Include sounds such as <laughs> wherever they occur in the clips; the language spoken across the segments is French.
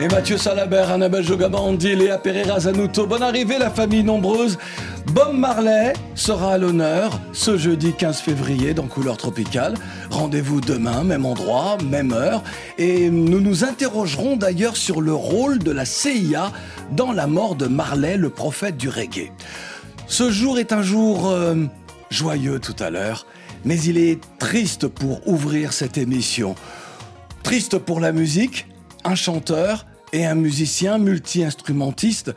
Et Mathieu Salabert, Annabelle Jogabandi, Léa Pereira Zanuto. Bonne arrivée, la famille nombreuse. Bob Marley sera à l'honneur ce jeudi 15 février dans Couleur Tropicale. Rendez-vous demain, même endroit, même heure. Et nous nous interrogerons d'ailleurs sur le rôle de la CIA dans la mort de Marley, le prophète du reggae. Ce jour est un jour euh, joyeux tout à l'heure, mais il est triste pour ouvrir cette émission. Triste pour la musique, un chanteur et un musicien multi-instrumentiste,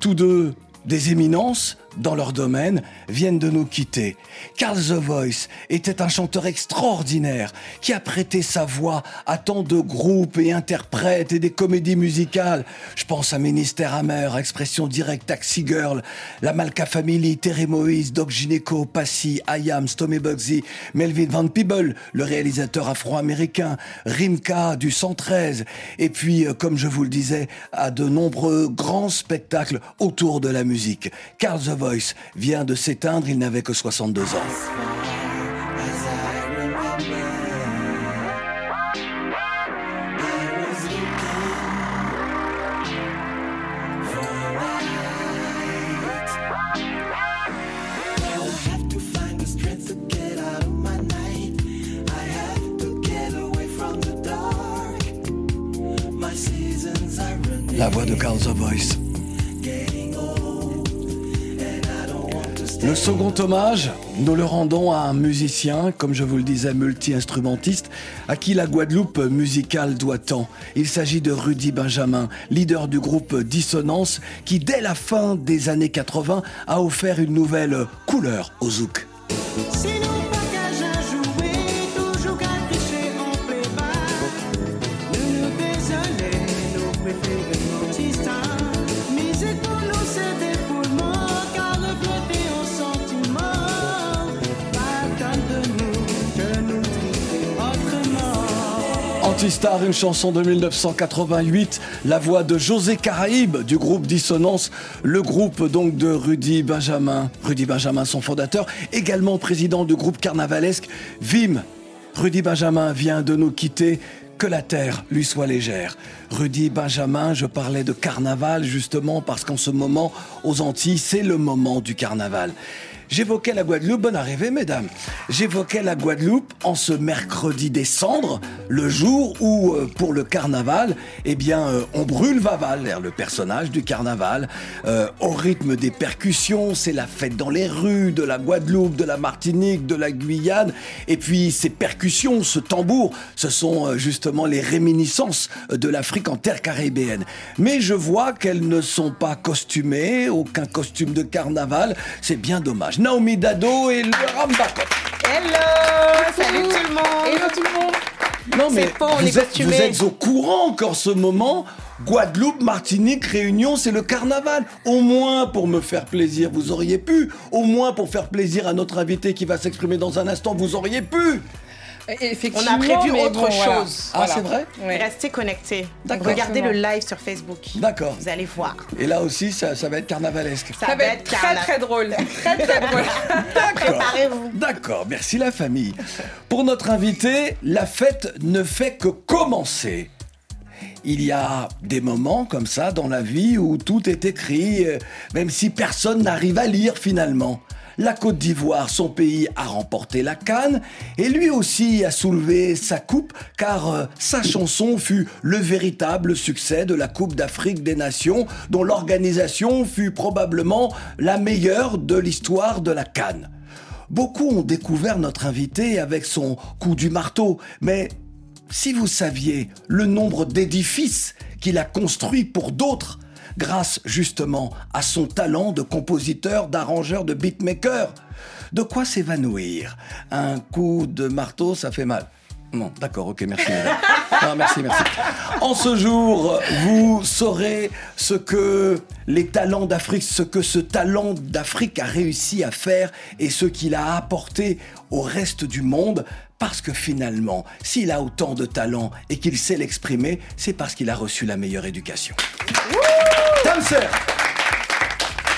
tous deux des éminences dans leur domaine, viennent de nous quitter. Carl The Voice était un chanteur extraordinaire qui a prêté sa voix à tant de groupes et interprètes et des comédies musicales. Je pense à Ministère Amer, Expression Directe, Taxi Girl, La Malka Family, Terry Moïse, Doc Gineco, Passy, Ayam, Tommy Bugsy, Melvin Van Peebles, le réalisateur afro-américain, Rimka du 113, et puis, euh, comme je vous le disais, à de nombreux grands spectacles autour de la musique. Carl The Voice vient de s'éteindre, il n'avait que 62 ans. La voix de Carl The Voice. Le second hommage, nous le rendons à un musicien, comme je vous le disais, multi-instrumentiste, à qui la Guadeloupe musicale doit tant. Il s'agit de Rudy Benjamin, leader du groupe Dissonance, qui dès la fin des années 80 a offert une nouvelle couleur au zouk. Une chanson de 1988, la voix de José Caraïbe du groupe Dissonance, le groupe donc de Rudy Benjamin. Rudy Benjamin, son fondateur, également président du groupe carnavalesque Vim. Rudy Benjamin vient de nous quitter. Que la terre lui soit légère. Rudy Benjamin, je parlais de carnaval justement parce qu'en ce moment, aux Antilles, c'est le moment du carnaval. J'évoquais la Guadeloupe, bonne arrivée mesdames. J'évoquais la Guadeloupe en ce mercredi des cendres, le jour où euh, pour le carnaval, eh bien euh, on brûle Vaval, le personnage du carnaval, euh, au rythme des percussions, c'est la fête dans les rues de la Guadeloupe, de la Martinique, de la Guyane, et puis ces percussions, ce tambour, ce sont justement les réminiscences de l'Afrique en terre caribéenne. Mais je vois qu'elles ne sont pas costumées, aucun costume de carnaval, c'est bien dommage. Naomi Dado et le Rambako. Hello Salut tout le monde Hello tout le monde Non mais pas, on vous, est êtes, vous êtes au courant encore ce moment Guadeloupe, Martinique, Réunion, c'est le carnaval. Au moins pour me faire plaisir, vous auriez pu. Au moins pour faire plaisir à notre invité qui va s'exprimer dans un instant, vous auriez pu. On a prévu mais autre bon, voilà. chose. Ah, c'est vrai Ouais. Restez connectés. Regardez le live sur Facebook. D'accord. Vous allez voir. Et là aussi, ça, ça va être carnavalesque. Ça, Ça va être <laughs> très très drôle. Très très drôle. Préparez-vous. D'accord, merci la famille. Pour notre invité, la fête ne fait que commencer. Il y a des moments comme ça dans la vie où tout est écrit, euh, même si personne n'arrive à lire finalement. La Côte d'Ivoire, son pays, a remporté la canne et lui aussi a soulevé sa coupe car euh, sa chanson fut le véritable succès de la Coupe d'Afrique des Nations dont l'organisation fut probablement la meilleure de l'histoire de la canne. Beaucoup ont découvert notre invité avec son coup du marteau, mais si vous saviez le nombre d'édifices qu'il a construits pour d'autres, grâce justement à son talent de compositeur, d'arrangeur, de beatmaker, de quoi s'évanouir? Un coup de marteau, ça fait mal. Non, d'accord, ok, merci. <laughs> Non, merci, merci. En ce jour, vous saurez ce que les talents d'Afrique, ce que ce talent d'Afrique a réussi à faire et ce qu'il a apporté au reste du monde. Parce que finalement, s'il a autant de talent et qu'il sait l'exprimer, c'est parce qu'il a reçu la meilleure éducation. Tamser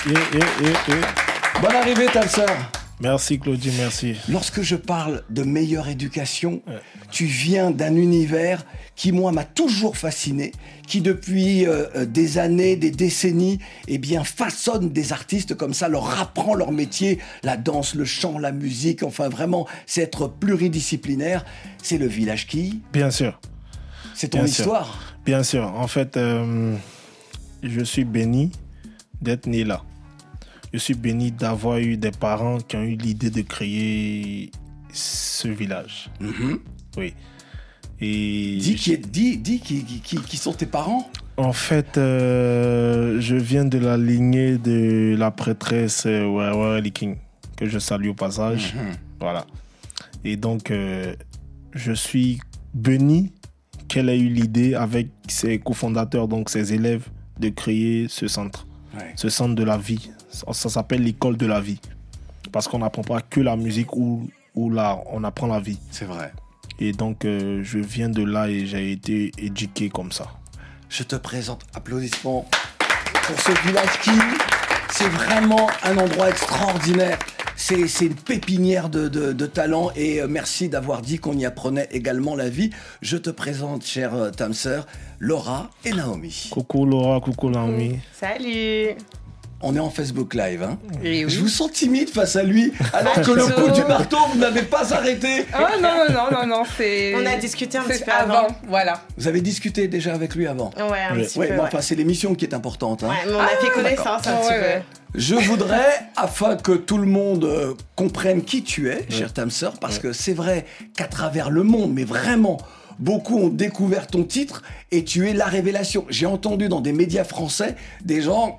et, et, et. Bonne arrivée, Tamser Merci Claudie, merci. Lorsque je parle de meilleure éducation, tu viens d'un univers qui, moi, m'a toujours fasciné, qui depuis euh, euh, des années, des décennies, eh bien, façonne des artistes comme ça, leur apprend leur métier, la danse, le chant, la musique, enfin vraiment, c'est être pluridisciplinaire. C'est le village qui Bien sûr, C'est ton Bien sûr. histoire bien sûr. En fait, euh, je suis béni d'être né là. Je suis béni d'avoir eu des parents qui ont eu l'idée de créer ce village. Mhm. Oui. Et Dis, qui, dis, dis qui, qui- qui- sont tes parents? En fait, euh, je viens de la lignée de la prêtresse euh, Wawa King, que je salue au passage. Mhm. Voilà. Et donc, euh, je suis béni qu'elle ait eu l'idée avec ses cofondateurs, donc ses élèves, de créer ce centre, Ouais. ce centre de la vie. Ça, ça s'appelle l'école de la vie. Parce qu'on n'apprend pas que la musique ou, ou l'art, on apprend la vie. C'est vrai. Et donc, euh, je viens de là et j'ai été éduqué comme ça. Je te présente, applaudissements pour ce village qui, c'est vraiment un endroit extraordinaire. C'est c'est une pépinière de, de, de talent et euh, merci d'avoir dit qu'on y apprenait également la vie. Je te présente, cher euh, Tamser, Laura et Naomi. Coucou Laura, coucou Naomi. Salut. On est en Facebook Live. Hein. Et Je oui. vous sens timide face à lui, alors que le <laughs> coup du marteau, vous n'avez pas arrêté. Oh non, non, non, non, non, c'est. On a discuté un petit peu avant. Voilà. Vous avez discuté déjà avec lui avant Ouais, un Ouais. petit Ouais, peu. mais ouais. enfin, c'est l'émission qui est importante. hein. Ouais, mais on a fait connaissance un Ouais, petit ouais. Je voudrais, afin que tout le monde euh, comprenne qui tu es, cher Tamser, parce que c'est vrai qu'à travers le monde, mais vraiment, beaucoup ont découvert ton titre et tu es la révélation. J'ai entendu dans des médias français des gens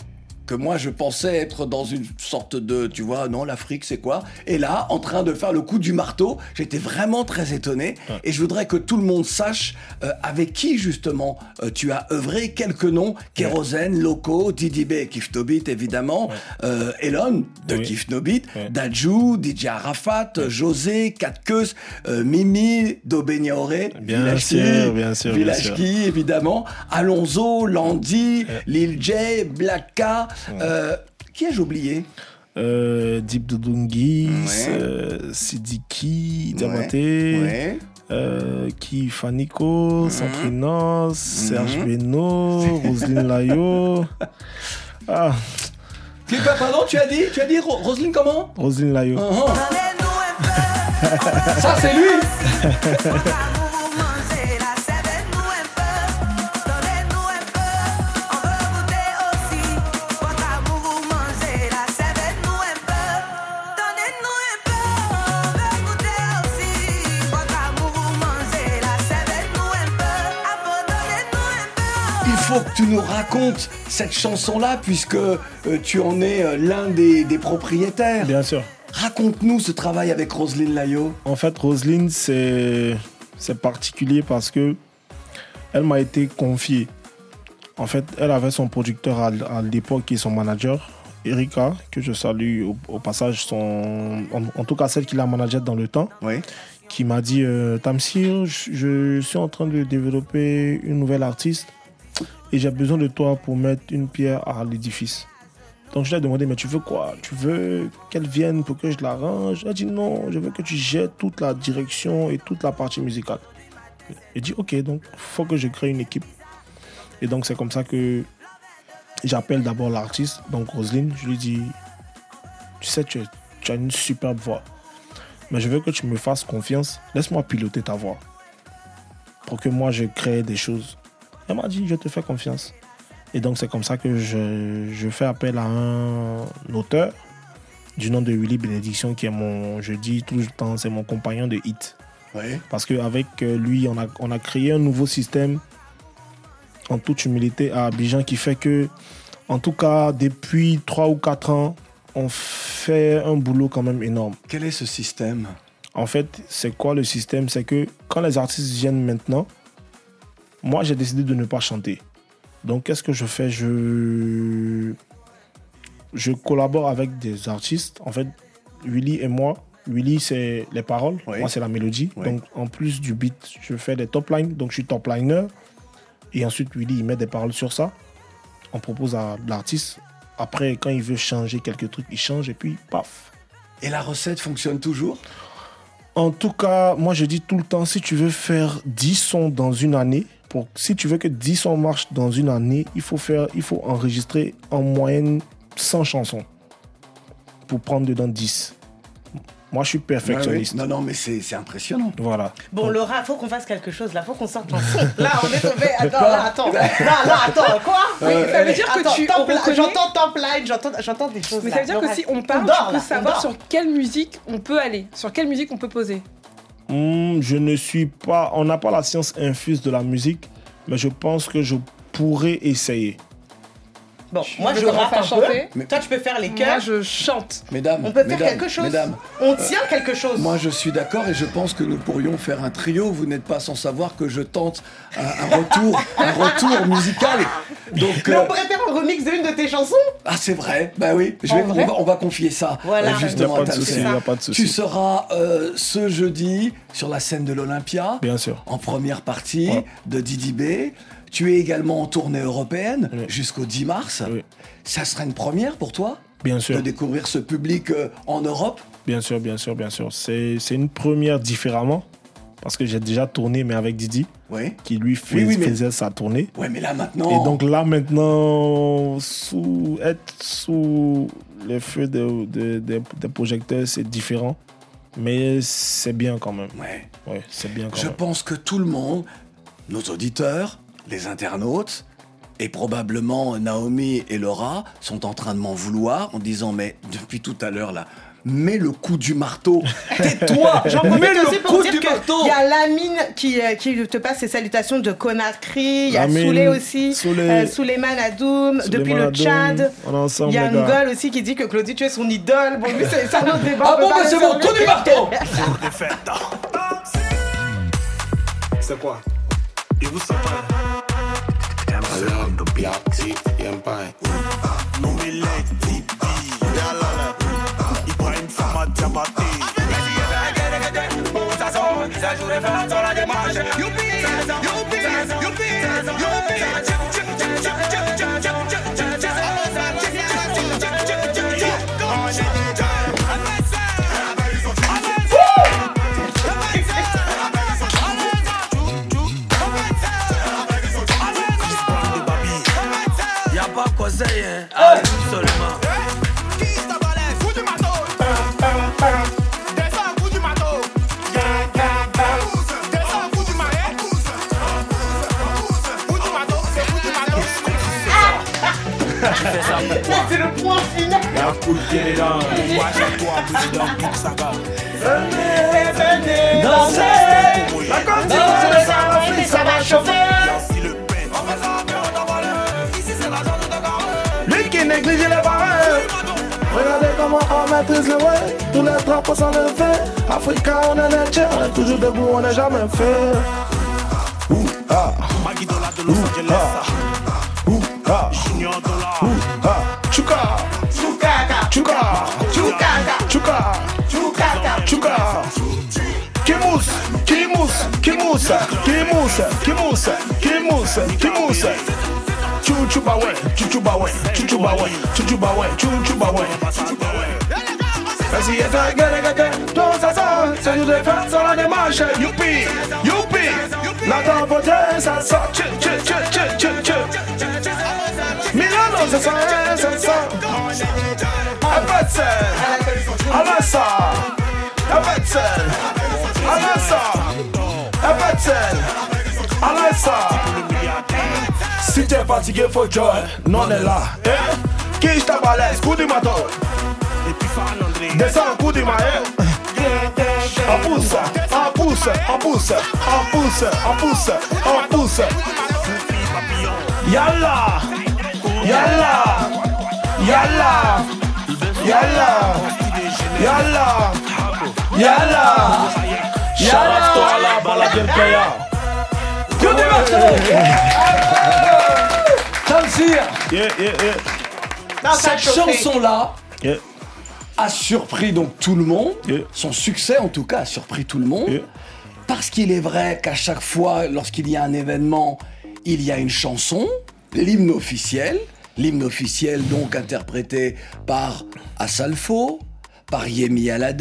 que moi je pensais être dans une sorte de, tu vois, non, l'Afrique c'est quoi? Et là, en train de faire le coup du marteau, j'étais vraiment très étonné. Et je voudrais que tout le monde sache euh, avec qui justement euh, tu as œuvré, quelques noms, Kérosène, Loco, Didi B, Kif No Beat évidemment, euh, Elon de Oui. Kif No Beat, Ouais. Dajou, DJ Arafat, José, Katkeus, euh, Mimi, Dobeniaoré, Bien sûr, bien sûr, bien Village sûr. Key, évidemment, Alonso, Landy, Lil J, Black K, euh, qui ai-je oublié? Euh, Deep Dudungis, Ouais. euh, Sidiki, Ouais. euh, Fanico, Mhm. Santrinos, Serge Beno, Roselyne Layo. <laughs> Ah, Tu, pardon, tu as dit, tu as dit Ro- Roselyne comment? Roselyne Layo. Uh-huh. Ça c'est lui <laughs> nous racontes cette chanson-là puisque euh, tu en es euh, l'un des, des propriétaires. Bien sûr. Raconte-nous ce travail avec Roselyne Layo. En fait, Roselyne, c'est c'est particulier parce que elle m'a été confiée. En fait, elle avait son producteur à, à l'époque qui est son manager, Erika, que je salue au, au passage, son, en, en tout cas celle qui l'a managé dans le temps, Oui. qui m'a dit euh, Tamsir, je, je suis en train de développer une nouvelle artiste et j'ai besoin de toi pour mettre une pierre à l'édifice. Donc je lui ai demandé, mais tu veux quoi? Tu veux qu'elle vienne pour que je l'arrange Elle a dit non, je veux que tu jettes toute la direction et toute la partie musicale. J'ai dit ok, donc faut que je crée une équipe. Et donc c'est comme ça que j'appelle d'abord l'artiste, donc Roselyne, je lui dis, tu sais, tu as une superbe voix. Mais je veux que tu me fasses confiance. Laisse-moi piloter ta voix. Pour que moi, je crée des choses. Elle m'a dit, je te fais confiance. Et donc, c'est comme ça que je, je fais appel à un auteur du nom de Willy Bénédiction, qui est mon, je dis tout le temps, c'est mon compagnon de hit. Oui. Parce qu'avec lui, on a, on a créé un nouveau système, en toute humilité, à Abidjan, qui fait que, en tout cas, depuis 3 ou 4 ans, on fait un boulot quand même énorme. Quel est ce système? En fait, c'est quoi le système? C'est que quand les artistes viennent maintenant, Moi, j'ai décidé de ne pas chanter. Donc, qu'est-ce que je fais? Je je collabore avec des artistes. En fait, Willy et moi, Willy, c'est les paroles, Oui. moi, c'est la mélodie. Oui. Donc, en plus du beat, je fais des top lines. Donc, je suis top liner. Et ensuite, Willy, il met des paroles sur ça. On propose à l'artiste. Après, quand il veut changer quelques trucs, il change et puis, paf. Et la recette fonctionne toujours? En tout cas, moi, je dis tout le temps, si tu veux faire 10 sons dans une année, pour, si tu veux que 10 sons marchent dans une année, il faut, faire, il faut enregistrer en moyenne 100 chansons pour prendre dedans 10. Moi, je suis perfectionniste. Ouais, ouais. Non, non, mais c'est c'est impressionnant. Voilà. Bon, Laura, faut qu'on fasse quelque chose. Là, faut qu'on sorte un son. Là, on est tombé. <laughs> Attends, là, attends. Là, là, attends. Quoi Oui, ça veut dire que tu J'entends top line, j'entends, j'entends des choses. Mais là. ça veut dire que si on parle, dort, tu peux là, on savoir dort. sur quelle musique on peut aller, sur quelle musique on peut poser. Hmm, je ne suis pas. On n'a pas la science infuse de la musique, mais je pense que je pourrais essayer. Bon, moi, je rappe un chanter peu. Toi, tu peux faire les Moi, chœurs. je chante. Mesdames, On peut faire quelque chose. mesdames, On tient quelque chose. moi je suis d'accord et je pense que nous pourrions faire un trio. Vous n'êtes pas sans savoir que je tente un, un retour, un retour musical. Donc, Mais euh, on pourrait faire un remix d'une de tes chansons. ah c'est vrai, bah oui, je En vais- vrai on, va, on va confier ça Voilà. euh, justement Il a à pas de Tamsir. souci, il y a pas de souci. Tu seras euh, ce jeudi sur la scène de l'Olympia. Bien sûr. en première partie Ouais. de Didi B. Tu es également en tournée européenne Oui. jusqu'au 10 mars. Oui. Ça serait une première pour toi Bien de sûr. découvrir ce public euh, en Europe? Bien sûr, bien sûr, bien sûr. C'est une première différemment. Parce que j'ai déjà tourné, mais avec Didi, Oui. qui lui fais- mais- faisait sa tournée. Ouais, mais là maintenant. Et donc là, maintenant, sous, être sous les feux de- de- de- des projecteurs, c'est différent. Mais c'est bien quand même. Ouais. Ouais, c'est bien quand Je même. pense que tout le monde, nos auditeurs, les internautes, et probablement Naomi et Laura, sont en train de m'en vouloir en disant Mais depuis tout à l'heure là, mets le coup du marteau. <laughs> Tais-toi J'en Mets le coup du marteau il y a Lamine qui, euh, qui te passe ses salutations de Conakry, il y a Lamine, Souley aussi, Souley. euh, Souleyman Adoum, depuis le Tchad. Il y a. Ngol aussi qui dit que Claudie, tu es son idole. Bon, lui, c'est un autre débat. Ah bon, pas bah c'est bon, coup du marteau <laughs> C'est quoi? Et vous savez around the block, see them by. No we like TP, Dalala. I pine from a jabati. You be, you be, you be, you be. Arrive seulement. C'est le point final. La cool dedans Moi toi président Big Saga Dansez La ça va chauffer. Comment on maîtrise le way. Tous les drapeaux sont levés. Africa, on est tiens. On est toujours debout, on n'est jamais fait. Ouh, ah, Maggie Dola de Los Angeles ouh, ah, Junior Dola ouh, ah. Chuka, Chukaka, chuka, chukaka, chuka, chukaka. chuka. Kimous, kimous, kimous, kimous, kimous, kimous, kimous. Chuchuba ouais, chuchuba ouais, chuchuba ouais, chuchuba ouais, chuchuba ouais. Vas-y, et gare, gare, tout ça, ça, c'est nous de faire sur la démarche. Youpi, youpi, la temps voté, ça sort, tchè, tchè, tchè, tchè, tchè, tchè. Milano, c'est ça, c'est ça. Abetsen, Alessa, Abetsen, Alessa, Abetsen, Alessa. Si t'es fatigué, faut jouer, non on est là. Eh? Qui je balèze, coup du maton. Descends, coup du maillet. On pousse, on pousse, on pousse, on pousse, on pousse, on pousse. Yalla, yalla, yalla, yalla, yalla, yalla. Shout out to all our Bala Game player. Coup du marteau Tamsir Cette chanson-là. A surpris donc tout le monde. Yeah. Son succès, en tout cas, a surpris tout le monde. Yeah. Parce qu'il est vrai qu'à chaque fois, lorsqu'il y a un événement, il y a une chanson, l'hymne officiel. L'hymne officiel, donc interprété par Assalfo, par Yemi Alade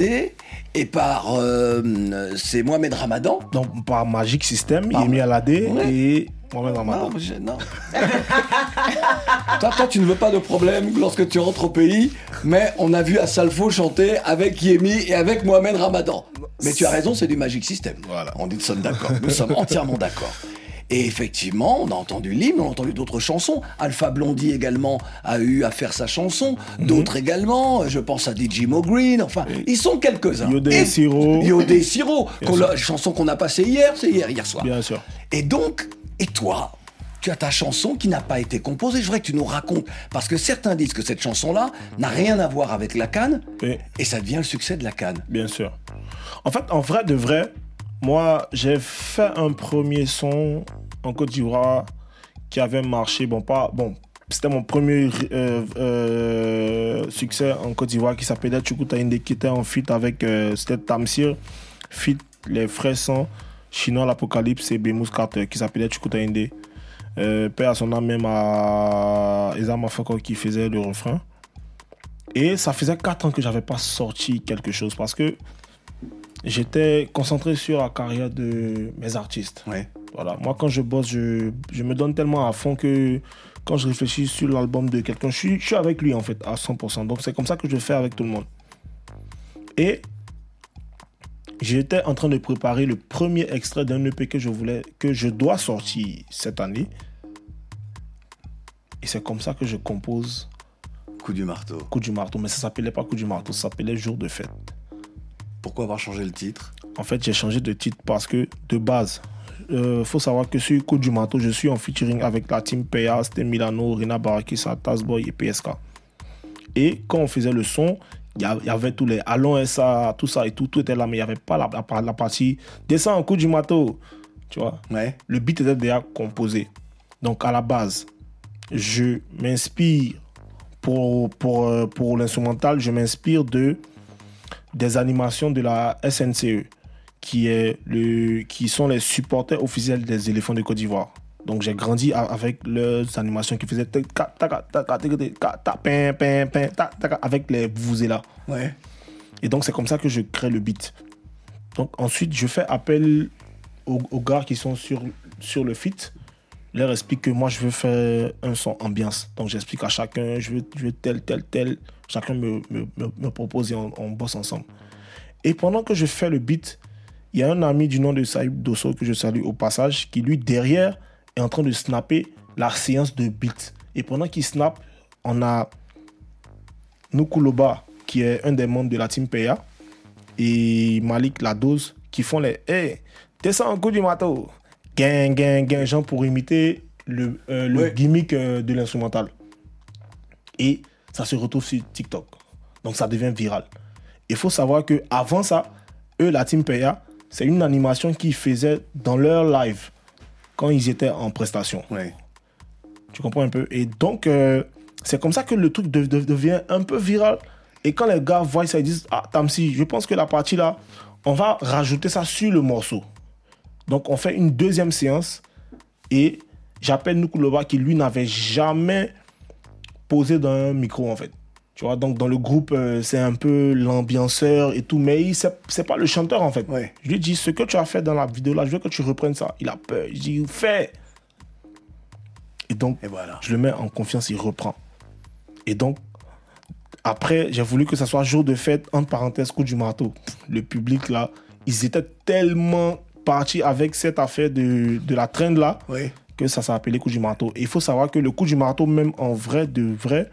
et par. euh, c'est Mohamed Ramadan. Donc, par Magic System, Par- Yemi Alade Ouais. et Mohamed Ramadan. Non, je- non. <laughs> toi, toi, tu ne veux pas de problème lorsque tu rentres au pays, mais on a vu Assalfo chanter avec Yemi et avec Mohamed Ramadan. Mais tu as raison, c'est du Magic System. Voilà. On est nous sommes d'accord. Nous sommes entièrement d'accord. Et effectivement, on a entendu l'hymne, on a entendu d'autres chansons. Alpha Blondie également a eu à faire sa chanson. Mhm. D'autres également. Je pense à DJ Mo Green. Enfin, ils sont quelques-uns. Yodé Siro. Yodé Siro. chanson qu'on a passée hier, c'est hier, hier soir. Bien sûr. Et donc, et toi tu as ta chanson qui n'a pas été composée. Je voudrais que tu nous racontes. Parce que certains disent que cette chanson-là n'a rien à voir avec la canne. Oui. Et ça devient le succès de la canne. Bien sûr. En fait, en vrai de vrai, moi, j'ai fait un premier son en Côte d'Ivoire qui avait marché. Bon, pas. Bon, c'était mon premier euh, euh, succès en Côte d'Ivoire qui s'appelait Chukutainde, qui était en feat avec. Euh, c'était Tamsir, feat les frères sans Chinois l'Apocalypse et Bemous Carter qui s'appelait Chukutainde. Euh, père à son âme même à Eza Mafako qui faisait le refrain. Et ça faisait 4 ans que j'avais pas sorti quelque chose parce que j'étais concentré sur la carrière de mes artistes. Ouais. Voilà. Moi, quand je bosse, je, je me donne tellement à fond que quand je réfléchis sur l'album de quelqu'un, je suis, je suis avec lui en fait, à 100%. Donc c'est comme ça que je fais avec tout le monde. Et j'étais en train de préparer le premier extrait d'un EP que je voulais, que je dois sortir cette année. Et c'est comme ça que je compose Coup du marteau. Coup du marteau. Mais ça s'appelait pas Coup du marteau, ça s'appelait Jour de fête. Pourquoi avoir changé le titre? En fait, j'ai changé de titre parce que, de base, il faut savoir que sur Coup du Marteau, je suis en featuring avec la team PA, c'était Milano, Rina Barakisa, Tazboy et PSK. Et quand on faisait le son, il y avait tous les Allons SA, tout ça et tout, tout était là, mais il n'y avait pas la, la- la partie Descends en Coup du Marteau. Tu vois Ouais. Le beat était déjà composé. Donc, à la base, je m'inspire pour, pour, euh, pour l'instrumental, je m'inspire de des animations de la SNCE, qui, est le, qui sont les supporters officiels des éléphants de Côte d'Ivoire. Donc j'ai grandi avec leurs animations qui faisaient avec les là. Ouais. Et donc c'est comme ça que je crée le beat. Donc ensuite je fais appel aux, aux gars qui sont sur, sur le feat. Leur explique que moi je veux faire un son ambiance. Donc j'explique à chacun, je veux, je veux tel, tel, tel. Chacun me, me, me- propose et on, on bosse ensemble. Et pendant que je fais le beat, il y a un ami du nom de Saïd Dosso que je salue au passage, qui lui derrière est en train de snapper la séance de beat. Et pendant qu'il snap, on a Nukuloba, qui est un des membres de la team PA, et Malik Ladose, qui font les Hey, descends en coup du matos. Gang, gang, gang, genre pour imiter le, euh, le Ouais. gimmick euh, de l'instrumental. Et ça se retrouve sur TikTok. Donc ça devient viral. Il faut savoir que avant ça, eux, la team PA, c'est une animation qu'ils faisaient dans leur live quand ils étaient en prestation. Ouais. Tu comprends un peu? Et donc, euh, c'est comme ça que le truc de- de- devient un peu viral. Et quand les gars voient ça, ils disent Ah, Tamsi, je pense que la partie là, on va rajouter ça sur le morceau. Donc, on fait une deuxième séance et j'appelle Nukuloba qui, lui, n'avait jamais posé dans un micro en fait. Tu vois, donc dans le groupe, euh, c'est un peu l'ambianceur et tout, mais il- c'est pas le chanteur en fait. Ouais. Je lui dis ce que tu as fait dans la vidéo là, je veux que tu reprennes ça. Il a peur. Je dis fais. Et donc, Et voilà. je le mets en confiance, il reprend. Et donc, après, j'ai voulu que ça soit jour de fête, entre parenthèses, coup du marteau. Le public là, ils étaient tellement partis avec cette affaire de, de la trend là Ouais. que ça s'est appelé coup du marteau. Et il faut savoir que le coup du marteau, même en vrai de vrai,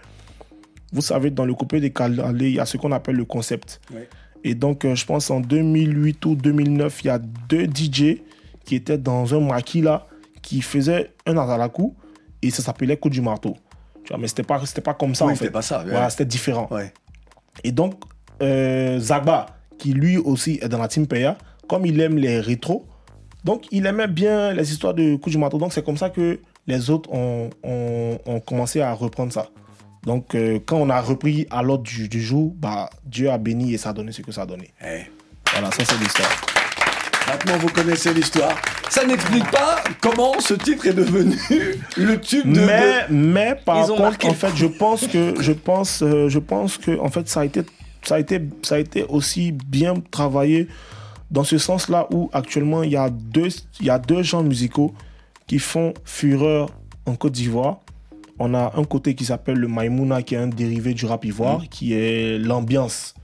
vous savez, dans le coupé des Calais, il y a ce qu'on appelle le concept. Ouais. Et donc, euh, je pense en 2008 ou 2009, il y a deux DJ qui étaient dans un maquis là, qui faisaient un Azalaku et ça s'appelait coup du marteau. Tu vois, mais c'était pas, c'était pas comme ça Oui, en fait. c'était pas ça, ouais. Voilà, c'était différent. Ouais. Et donc, euh, Zagba, qui lui aussi est dans la team PA, comme il aime les rétros, Donc, il aimait bien les histoires de coups du marteau. Donc, c'est comme ça que les autres ont, ont- ont commencé à reprendre ça. Donc, euh, quand on a repris à l'ordre du, du jour, bah, Dieu a béni et ça a donné ce que ça a donné. Eh. Voilà, ça, c'est l'histoire. Maintenant, vous connaissez l'histoire. Ça n'explique pas comment ce titre est devenu <laughs> le tube de. mais, mais par Ils contre, en fait, je pense que, je pense, euh, je pense que, en fait, ça a été, ça a été, ça a été aussi bien travaillé dans ce sens-là où actuellement il y a deux, il y a deux genres musicaux qui font fureur en Côte d'Ivoire. On a un côté qui s'appelle le Maimouna, qui est un dérivé du rap ivoire, qui est l'ambiance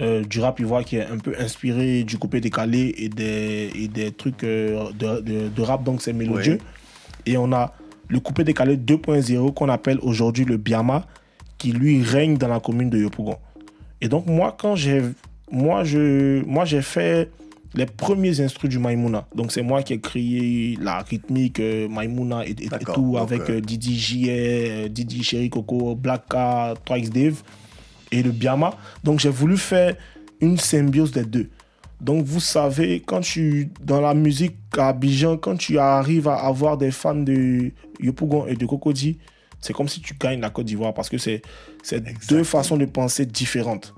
euh, du rap ivoire qui est un peu inspiré du coupé décalé et des, et des trucs euh, de, de- de rap, donc c'est mélodieux. Et on a le coupé décalé 2.0 qu'on appelle aujourd'hui le Biama, qui lui règne dans la commune de Yopougon. Et donc moi, quand j'ai moi je moi j'ai fait les premiers instruments du Maimouna. Donc c'est moi qui ai créé la rythmique euh, Maimouna et, et- et D'accord, tout avec euh, euh, Didi JA, euh, Didi Chéri Coco, Black K, 3X Dave et le Biama. Donc j'ai voulu faire une symbiose des deux. Donc vous savez, quand tu dans la musique à Abidjan, quand tu arrives à avoir des fans de Yopougon et de Cocody, c'est comme si tu gagnes la Côte d'Ivoire parce que c'est deux façons de penser différentes.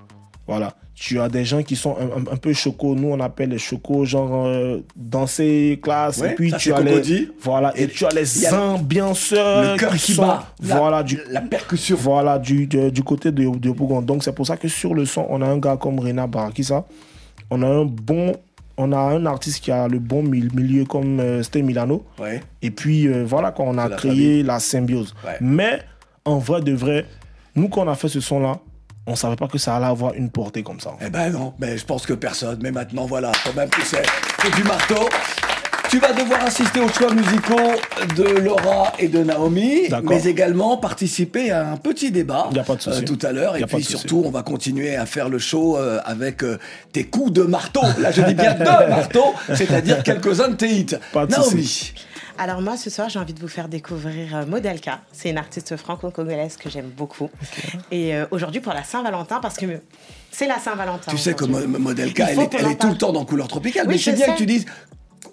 Voilà. Tu as des gens qui sont un, un- un peu chocos. Nous, on appelle les chocos, genre euh, danser, classe. Ouais, et puis tu as les, voilà. Et, tu as les ambianceurs. le cœur qui sont- bat, la- Voilà. Du, la percussion. Voilà, du, du côté de, de Yopougon. Donc, c'est pour ça que sur le son, on a un gars comme Rena Barakisa. On a un bon. On a un artiste qui a le bon mil- milieu comme euh, Sté Milano. Ouais. Et puis euh, voilà, quand on a la créé famille. la symbiose. Ouais. Mais en vrai de vrai, nous, quand on a fait ce son-là, on savait pas que ça allait avoir une portée comme ça. en fait. Eh ben non, mais je pense que personne. Mais maintenant, voilà, quand même, tu sais, c'est du marteau. Tu vas devoir assister aux choix musicaux de Laura et de Naomi, mais également participer à un petit débat Y a pas de euh, tout à l'heure. Et puis surtout, on va continuer à faire le show euh, avec euh, tes coups de marteau. Là, je dis bien de <laughs> marteau, c'est-à-dire quelques-uns de tes hits. Pas de Naomi, Alors moi, ce soir, j'ai envie de vous faire découvrir euh, Modelka. C'est une artiste franco-congolaise que j'aime beaucoup. Et euh, aujourd'hui, pour la Saint-Valentin, parce que c'est la Saint-Valentin. tu sais que Modelka, elle est, elle tout le temps dans Couleur Tropicale, Oui, mais c'est bien sais. que tu dises,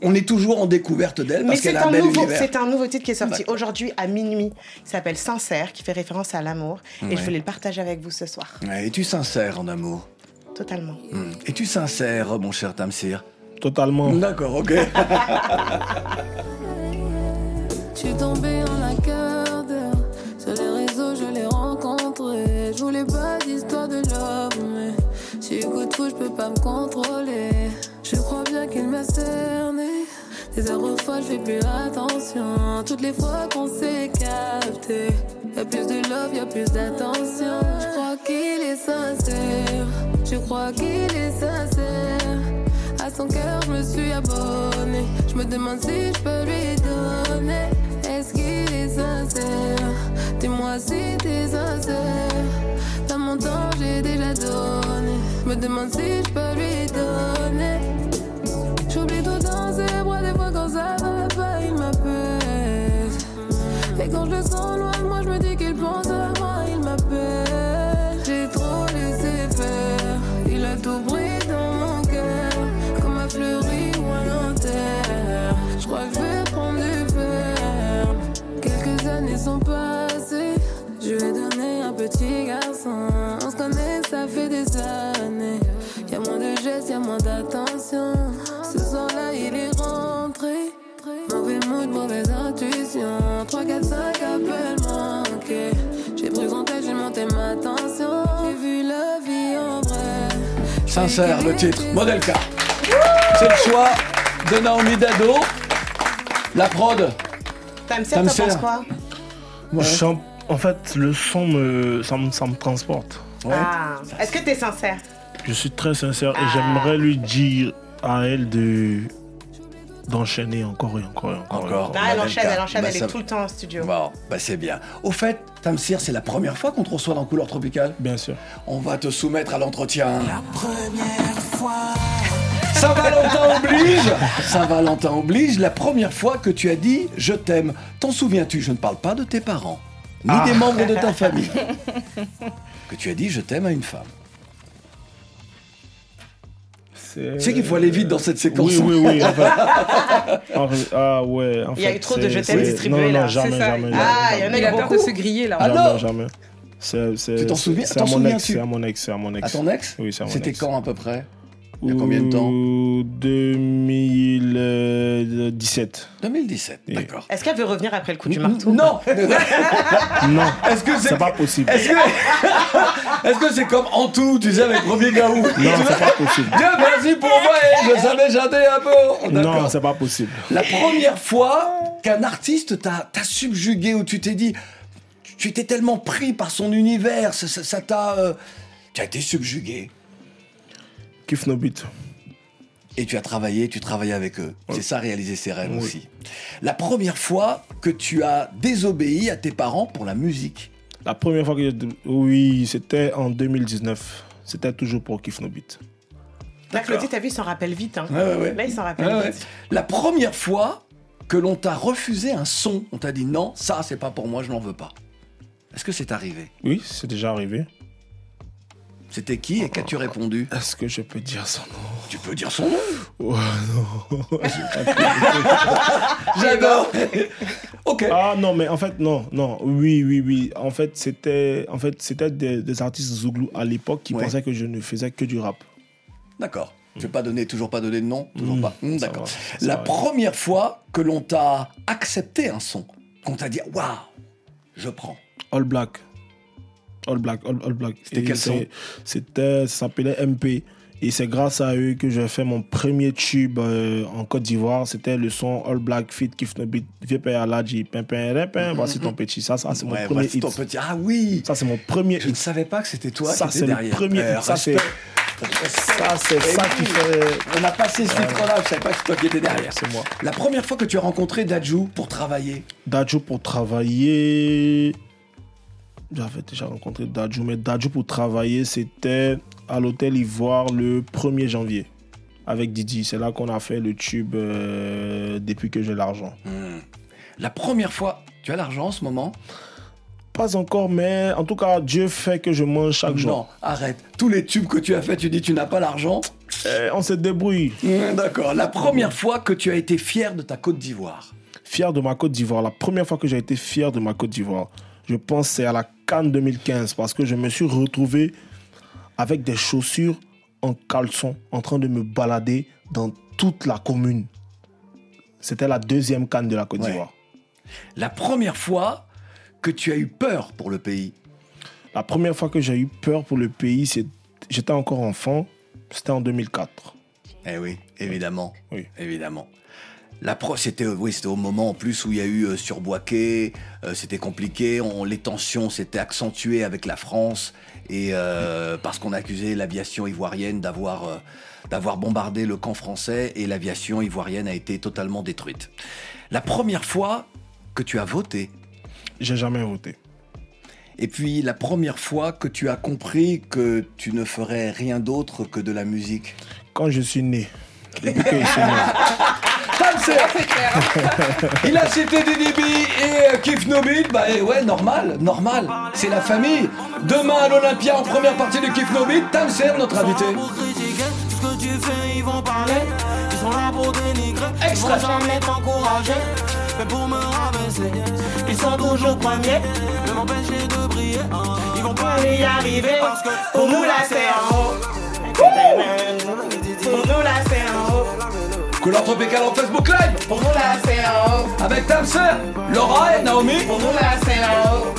on est toujours en découverte d'elle Mais parce c'est qu'elle a un un, bel nouveau, univers. c'est un nouveau titre qui est sorti aujourd'hui à minuit. Il s'appelle Sincère, qui fait référence à l'amour. Et je voulais le partager avec vous ce soir. Ouais, Es-tu sincère en amour? Totalement. Hmm. Es-tu sincère, mon cher Tamsir? Totalement. D'accord, ok. <laughs> Je suis tombée en un quart. Sur les réseaux, je l'ai rencontré. Je voulais pas d'histoire de love, mais si de fou, je peux pas me contrôler. Je crois bien qu'il m'a cerné. Des heures fois, je fais plus attention. Toutes les fois qu'on s'est capté, y a plus de love, y a plus d'attention. Je crois qu'il est sincère. Je crois qu'il est sincère. À son cœur, je me suis abonné. Je me demande si je peux lui donner. Dis-moi si t'es sincère. Dans mon temps, j'ai déjà donné. Me demande si je peux lui donner. J'oublie tout dans ses bras, des fois quand ça va pas, il m'appelle. Et quand je le sens loin fait des années. Y a moins de gestes, y a moins d'attention. Ce soir-là, il est rentré. Mauvais mood, mauvaise intuition. 3, 4, 5 appels manqués. J'ai pris tête, j'ai monté ma tension. J'ai vu la vie en vrai. Sincère, le titre, Modelka. C'est le choix de Naomi Dado. La prod. Tamsir, t'en penses quoi? Chante- En fait, le son, me, ça, me, ça me transporte. Ah, Est-ce que t'es sincère? Je suis très sincère Ah. et j'aimerais lui dire à elle de d'enchaîner encore et encore et encore. et Encore. Ah, Elle enchaîne, elle enchaîne, Bah, elle ça- est tout le temps en studio. Bon, bah c'est bien. Au fait, Tamsir, c'est la première fois qu'on te reçoit dans Couleur Tropicale? Bien sûr. On va te soumettre à l'entretien. Première fois. Saint-Valentin <laughs> oblige Saint-Valentin oblige, la première fois que tu as dit « je t'aime ». T'en souviens-tu? Je ne parle pas de tes parents, ni Ah. des membres de ta famille. <laughs> que tu as dit « je t'aime » à une femme. C'est C'est qu'il faut aller vite dans cette séquence. Oui, oui, oui. en fait. <laughs> En fait, ah ouais. en Il y a fait, eu trop de je t'aime distribués, non, là. Non, jamais, jamais, Ah, il y en a. Il a peur de se griller là. Ah, Jamais, Tu t'en souviens- C'est à mon ex, c'est à mon ex, c'est à mon ex. À ton ex Oui, c'est à mon C'était ex. quand à peu près Il y a combien de temps Ouh, 2017. 2017, Oui. d'accord. Est-ce qu'elle veut revenir après le coup du marteau? <laughs> Non Non, Est-ce que c'est pas possible. Est-ce que <laughs> est-ce que c'est comme en tout, tu sais, avec premier gaou? Non, c'est pas possible. <laughs> Dieu merci pour moi je savais chanter un peu. Non, c'est pas possible. La première fois qu'un artiste t'a t'a subjugué ou tu t'es dit, tu- étais tellement pris par son univers, ça t'a, euh, tu as été subjugué? Kiff no beat. et tu as travaillé, tu travaillais avec eux. C'est ça réaliser ses rêves Oui. aussi. La première fois que tu as désobéi à tes parents pour la musique. La première fois que j'ai. Oui, c'était en 2019. C'était toujours pour Kiff no beat. Là, Claudie, t'as vu, il s'en rappelle vite. Hein. Ouais, ouais, ouais. Là, il s'en rappelle Ouais, ouais. vite. La première fois que l'on t'a refusé un son, on t'a dit non, ça c'est pas pour moi, je n'en veux pas. Est-ce que c'est arrivé? Oui, c'est déjà arrivé. C'était qui et qu'as-tu répondu? Est-ce que je peux dire son nom? Tu peux dire son nom? Oh, non. <laughs> J'adore Ok. Ah non, mais en fait, non, non, oui, oui, oui. En fait, c'était en fait, c'était des, des artistes Zouglou à l'époque qui Ouais. pensaient que je ne faisais que du rap. D'accord. Tu veux pas donner, toujours pas donner de nom Toujours Mm, pas. Hmm, D'accord. La va. première fois que l'on t'a accepté un son, qu'on t'a dit waouh, je prends. All Black. All Black, All, All Black. C'était quel c'est- son C'était, ça s'appelait MP. Et c'est grâce à eux que j'ai fait mon premier tube euh, en Côte d'Ivoire. C'était le son All Black Fit Kiff No Beat. Vieux père Aladji, pimpin, répin, voici ton petit. Ça, ça c'est mon Ouais, premier voici hit. ton petit. Ah oui Ça, c'est mon premier Je ne hit. savais pas que c'était toi Ça, qui c'est étais le derrière. premier hit. Ça, c'est respect. ça, c'est Eh ça oui. qui fait. On a passé ce titre-là, je savais pas que c'était toi qui étais derrière. C'est moi. La première fois que tu as rencontré Dajou pour travailler, Dadju pour travailler. J'avais déjà rencontré Dadju, mais Dadju pour travailler, c'était à l'hôtel Ivoire le 1er janvier avec Didi. C'est là qu'on a fait le tube euh, depuis que j'ai l'argent. la première fois, tu as l'argent en ce moment? Pas encore, mais en tout cas, Dieu fait que je mange chaque Non, jour. arrête. Tous les tubes que tu as fait, tu dis tu n'as pas l'argent Eh, on se débrouille. Hum, D'accord. La première fois que tu as été fier de ta Côte d'Ivoire? Fier de ma Côte d'Ivoire. La première fois que j'ai été fier de ma Côte d'Ivoire, je pense que c'est à la Cannes 2015 parce que je me suis retrouvé avec des chaussures en caleçon en train de me balader dans toute la commune. C'était la deuxième Cannes de la Côte Ouais. d'Ivoire. La première fois que tu as eu peur pour le pays La première fois que j'ai eu peur pour le pays, c'est j'étais encore enfant, c'était en 2004. Eh oui, évidemment. Oui. Évidemment. La pro, c'était oui, c'était au moment en plus où il y a eu euh, sur Boaké, euh, c'était compliqué, on- les tensions s'étaient accentuées avec la France et euh, parce qu'on accusait l'aviation ivoirienne d'avoir euh, d'avoir bombardé le camp français et l'aviation ivoirienne a été totalement détruite. La première fois que tu as voté J'ai jamais voté. et puis la première fois que tu as compris que tu ne ferais rien d'autre que de la musique. Quand je suis né, depuis que je suis né. Tamser <laughs> Il a cité Didi B et euh, Kif Nobit, bah eh ouais, normal, normal, c'est la famille. Demain à l'Olympia en première partie de Kif Nobit, Tamser, notre invité. T'encourager. Mais pour me rabaisser, ils sont toujours premiers. De m'empêcher de briller. Ils vont pas y arriver. Parce que pour nous là c'est en haut. Pour nous là c'est en haut. Couleur tropicale en Facebook Live, Pour nous en haut. avec Tamser, Laura et Naomi. Pour nous en haut.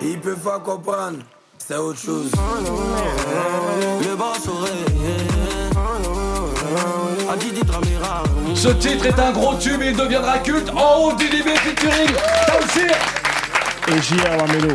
Ils peuvent pas comprendre, c'est autre chose. Le. Ce titre est un gros tube et il deviendra culte en haut Didi B featuring Tamser. Et J.R. Lamelo.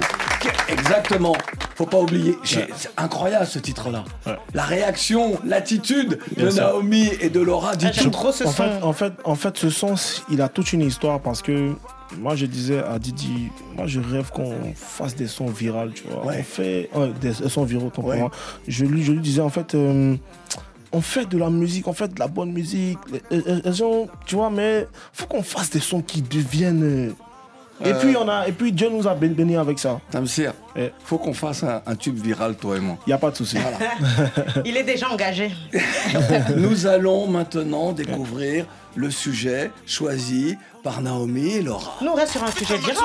Exactement. Faut pas oublier. C'est incroyable ce titre-là. Ouais. La réaction, l'attitude de sûr. Naomi et de Laura dit J'aime tout. trop ce en son. fait, en fait, en fait, ce son, il a toute une histoire parce que moi, je disais à Didi, moi, je rêve qu'on fasse des sons viraux, tu vois. Ouais. On fait des, des sons viraux, tant pour Ouais. moi. Je lui, je lui disais, en fait, euh, on fait de la musique, on fait de la bonne musique. Les- les- les gens, tu vois, mais faut qu'on fasse des sons qui deviennent. Et Euh, puis, on a, et puis Dieu nous a béni avec ça. Tamsir, faut qu'on fasse un, un tube viral, toi et moi. Il n'y a pas de souci. <laughs> Il est déjà engagé. <laughs> Nous allons maintenant découvrir le sujet choisi par Naomi et Laura. Nous, on reste sur un sujet viral.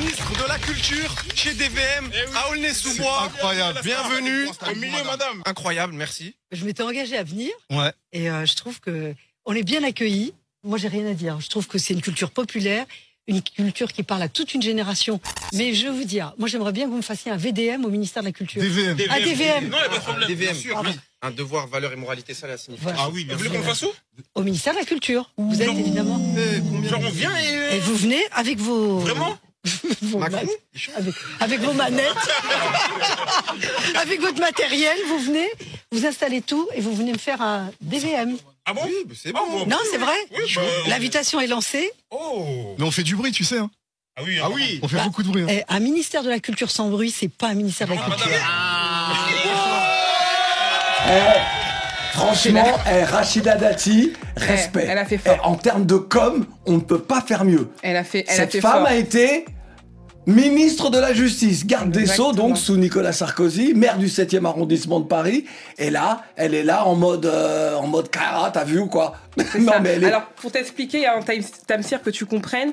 Ministre de la Culture chez DVM à Aulnay-sous-Bois. incroyable. Bienvenue au milieu, madame. madame. Incroyable, merci. Je m'étais engagée à venir Ouais. et euh, je trouve que on est bien accueillis. Moi, j'ai rien à dire. Je trouve que c'est une culture populaire, une culture qui parle à toute une génération. Mais je vais vous dire, moi, j'aimerais bien que vous me fassiez un VDM au ministère de la Culture. DVM. Un DVM. Non, il n'y a pas de problème. DVM, Pardon. oui. Un devoir, valeur et moralité, ça la signifie. Voilà. Ah oui, bien Vous voulez sûr. qu'on le fasse où? Au ministère de la Culture. Vous êtes évidemment. Genre, on vient et. Et vous venez avec vos. Vraiment? <laughs> vos Macron manettes. avec, avec vos manettes, <laughs> avec votre matériel, vous venez, vous installez tout et vous venez me faire un DVM. Ah bon Oui, c'est bon. Non, c'est vrai. Oui, bah, L'invitation est lancée. Oh Mais on fait du bruit, tu sais. Hein. Ah oui, ah oui. On fait Bah, beaucoup de bruit. hein. Eh, un ministère de la Culture sans bruit, c'est pas un ministère de la Culture. Franchement, eh, Rachida Dati, respect. elle a fait fort. Eh, en termes de com, on ne peut pas faire mieux. Elle a fait, elle Cette a fait femme fort. a été ministre de la Justice, garde des Sceaux, donc sous Nicolas Sarkozy, maire du 7e arrondissement de Paris. Et là, elle est là en mode, euh, en mode cara, t'as vu ou quoi? <laughs> Non, mais elle est- Alors, pour t'expliquer, hein, Tam- Tamsir, que tu comprennes,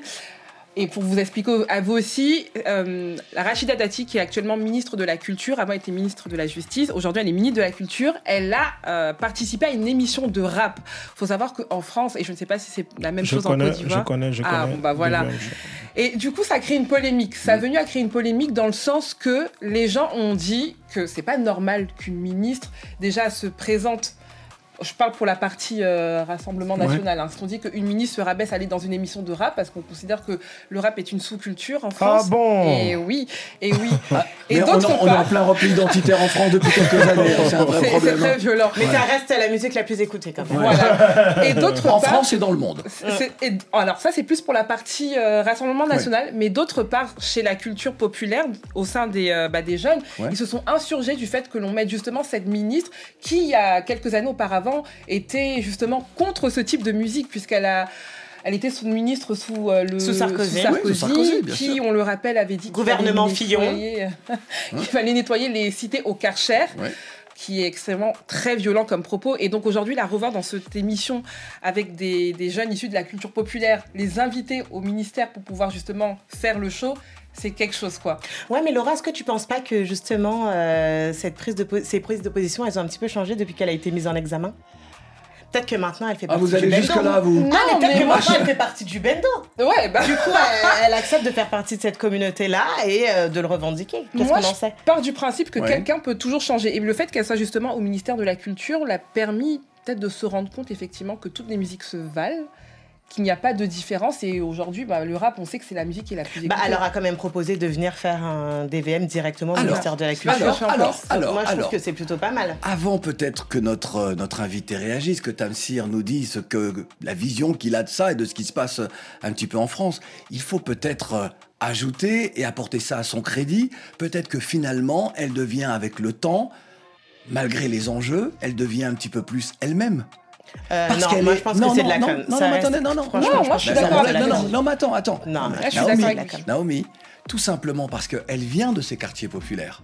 et pour vous expliquer à vous aussi, euh, Rachida Dati, qui est actuellement ministre de la Culture, avant était ministre de la Justice, aujourd'hui elle est ministre de la Culture, elle a euh, participé à une émission de rap. faut savoir qu'en France, et je ne sais pas si c'est la même Je chose connais, en Côte d'Ivoire. je connais, je Ah, connais. bon, bah voilà. Et du coup, ça a créé une polémique. Ça a venu à créer une polémique dans le sens que les gens ont dit que c'est pas normal qu'une ministre déjà se présente. Je parle pour la partie euh, Rassemblement Ouais. national. Hein. On dit qu'une ministre se rabaisse à aller dans une émission de rap parce qu'on considère que le rap est une sous-culture en France. Ah bon Et oui, et oui. <laughs> et Mais on, en- on est en plein repli identitaire en France depuis quelques années. hein, C'est un vrai c'est c'est problème. très violent. Mais ça reste la musique la plus écoutée quand même. Voilà. Et d'autre En part, France et dans le monde. et- alors ça c'est plus pour la partie euh, Rassemblement national, mais d'autre part chez la culture populaire au sein des, euh, bah, des jeunes, Ouais. ils se sont insurgés du fait que l'on mette justement cette ministre qui il y a quelques années auparavant était justement contre ce type de musique puisqu'elle a elle était sous ministre sous euh, le Sous Sarkozy. Sarkozy, Oui, sous Sarkozy, bien qui, sûr. on le rappelle, avait dit qu'il Gouvernement fallait Fillon. nettoyer- <laughs> qu'il fallait nettoyer les cités au Karcher Ouais. qui est extrêmement très violent comme propos. Et donc aujourd'hui, la revoir dans cette émission avec des, des jeunes issus de la culture populaire, les inviter au ministère pour pouvoir justement faire le show, c'est quelque chose quoi. Ouais, mais Laura, est-ce que tu penses pas que justement euh, cette prise de ces prises de position, elles ont un petit peu changé depuis qu'elle a été mise en examen? Peut-être que maintenant elle fait Ah, partie vous du allez bendo. jusque-là, vous Non, mais Non, peut-être mais que moi, maintenant je- elle fait partie du bendo. Ouais, bah. Du coup, elle, elle accepte de faire partie de cette communauté-là et euh, de le revendiquer. Qu'est-ce Moi, qu'on en je sait? pars du principe que Ouais. quelqu'un peut toujours changer. Et le fait qu'elle soit justement au ministère de la Culture l'a permis peut-être de se rendre compte effectivement que toutes les musiques se valent, qu'il n'y a pas de différence. Et aujourd'hui, bah, le rap, on sait que c'est la musique qui est la plus écoutée. Bah, elle leur a quand même proposé de venir faire un DVM directement au Alors, ministère de la Culture. alors, alors, Donc, alors, Moi, je trouve que c'est plutôt pas mal. Avant peut-être que notre, euh, notre invité réagisse, que Tamsir nous dise que, la vision qu'il a de ça et de ce qui se passe euh, un petit peu en France, il faut peut-être euh, ajouter et apporter ça à son crédit. Peut-être que finalement, elle devient avec le temps, malgré les enjeux, elle devient un petit peu plus elle-même. Euh, Parce non, moi est- je pense non, que c'est de la conne. non, non, reste- attendez, non, non. Non, moi, je suis d'accord avec la non, mais attends, attends. Non, je suis d'accord avec la. Naomi, tout simplement parce qu'elle vient de ces quartiers populaires.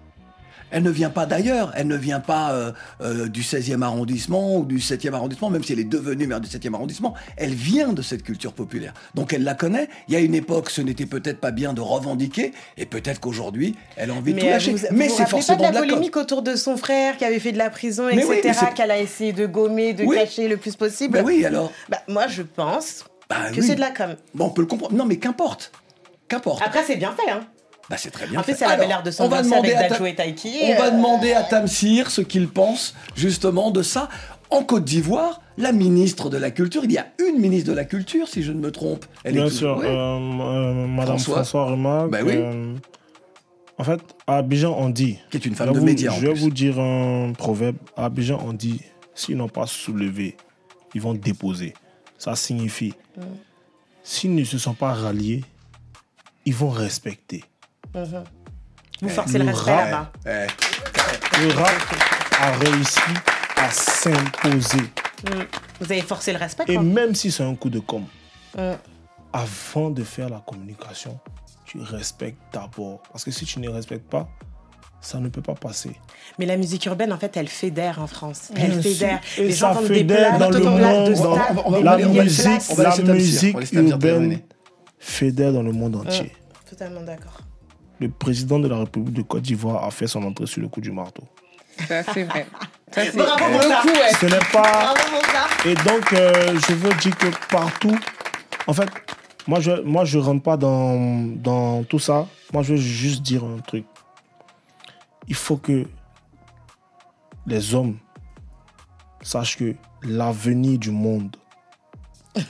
Elle ne vient pas d'ailleurs, elle ne vient pas euh, euh, du 16e arrondissement ou du 7e arrondissement, même si elle est devenue maire du 7e arrondissement, elle vient de cette culture populaire. Donc elle la connaît. Il y a une époque, ce n'était peut-être pas bien de revendiquer, et peut-être qu'aujourd'hui, elle a envie de tout Mais euh, lâcher. vous, mais c'est forcément pas de de la la com. polémique autour de son frère qui avait fait de la prison, Mais mais etc., qu'elle a essayé de gommer, de Oui. cacher le plus possible Ben oui, alors Bah, Moi, je pense Bah que oui. c'est de la com. Bon, on peut le comprendre. Non, mais qu'importe. Qu'importe. Après, c'est bien fait. Hein. Bah, c'est très bien. En fait, fait. elle avait l'air de on va s'ambiancer demander avec à Ta- Dadjo et Taiki. On va euh, demander à Tamsir ce qu'il pense justement de ça. En Côte d'Ivoire, la ministre de la Culture, il y a une ministre de la Culture, si je ne me trompe. Elle Bien est sûr, euh, euh, Madame François. François, remarque. Bah oui. euh, en fait, à Abidjan, on dit. Qui est une femme de vous- médias en Je vais vous dire un proverbe. À Abidjan, on dit s'ils n'ont pas soulevé, ils vont déposer. Ça signifie s'ils ne se sont pas ralliés, ils vont respecter. Vous forcez le Le respect rap. là-bas. Eh, Le rap a réussi à s'imposer. Mm. Vous avez forcé le respect, Et quoi. même si c'est un coup de com', Euh, avant de faire la communication, tu respectes d'abord. Parce que si tu ne respectes pas, ça ne peut pas passer. Mais la musique urbaine, en fait, elle fédère en France. Bien Elle sûr. fédère. Et Les gens ça des fédère places, dans le monde. stade, dans- la musique, places. on va la musique urbaine fédère dans le monde Euh, entier. Totalement d'accord. Le président de la République de Côte d'Ivoire a fait son entrée sur le coup du marteau. Ça, c'est vrai. Ça, c'est Bravo pour pour le ça. coup, ouais. Ce n'est pas. Bravo pour ça. Et donc, euh, je veux dire que partout, en fait, moi, je moi, je rentre pas dans, dans tout ça. Moi, je veux juste dire un truc. Il faut que les hommes sachent que l'avenir du monde,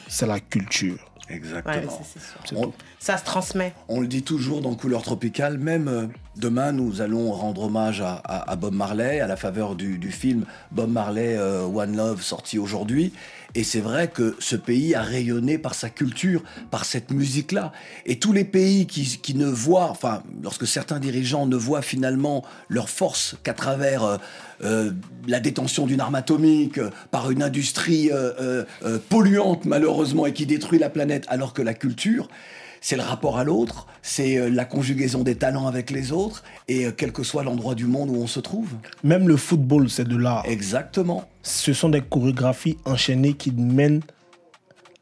c'est la culture. Exactement. Ouais, On-. Ça se transmet. On le dit toujours dans Couleur Tropicale, même euh, demain nous allons rendre hommage à, à- à Bob Marley à la faveur du, du film Bob Marley euh, One Love sorti aujourd'hui. Et c'est vrai que ce pays a rayonné par sa culture, par cette musique-là. Et tous les pays qui, ne voient, enfin, lorsque certains dirigeants ne voient finalement leur force qu'à travers euh, euh, la détention d'une arme atomique, par une industrie euh, polluante malheureusement et qui détruit la planète, alors que la culture, c'est le rapport à l'autre, c'est euh, la conjugaison des talents avec les autres, et euh, quel que soit l'endroit du monde où on se trouve. Même le football, c'est de l'art. Exactement. Ce sont des chorégraphies enchaînées qui mènent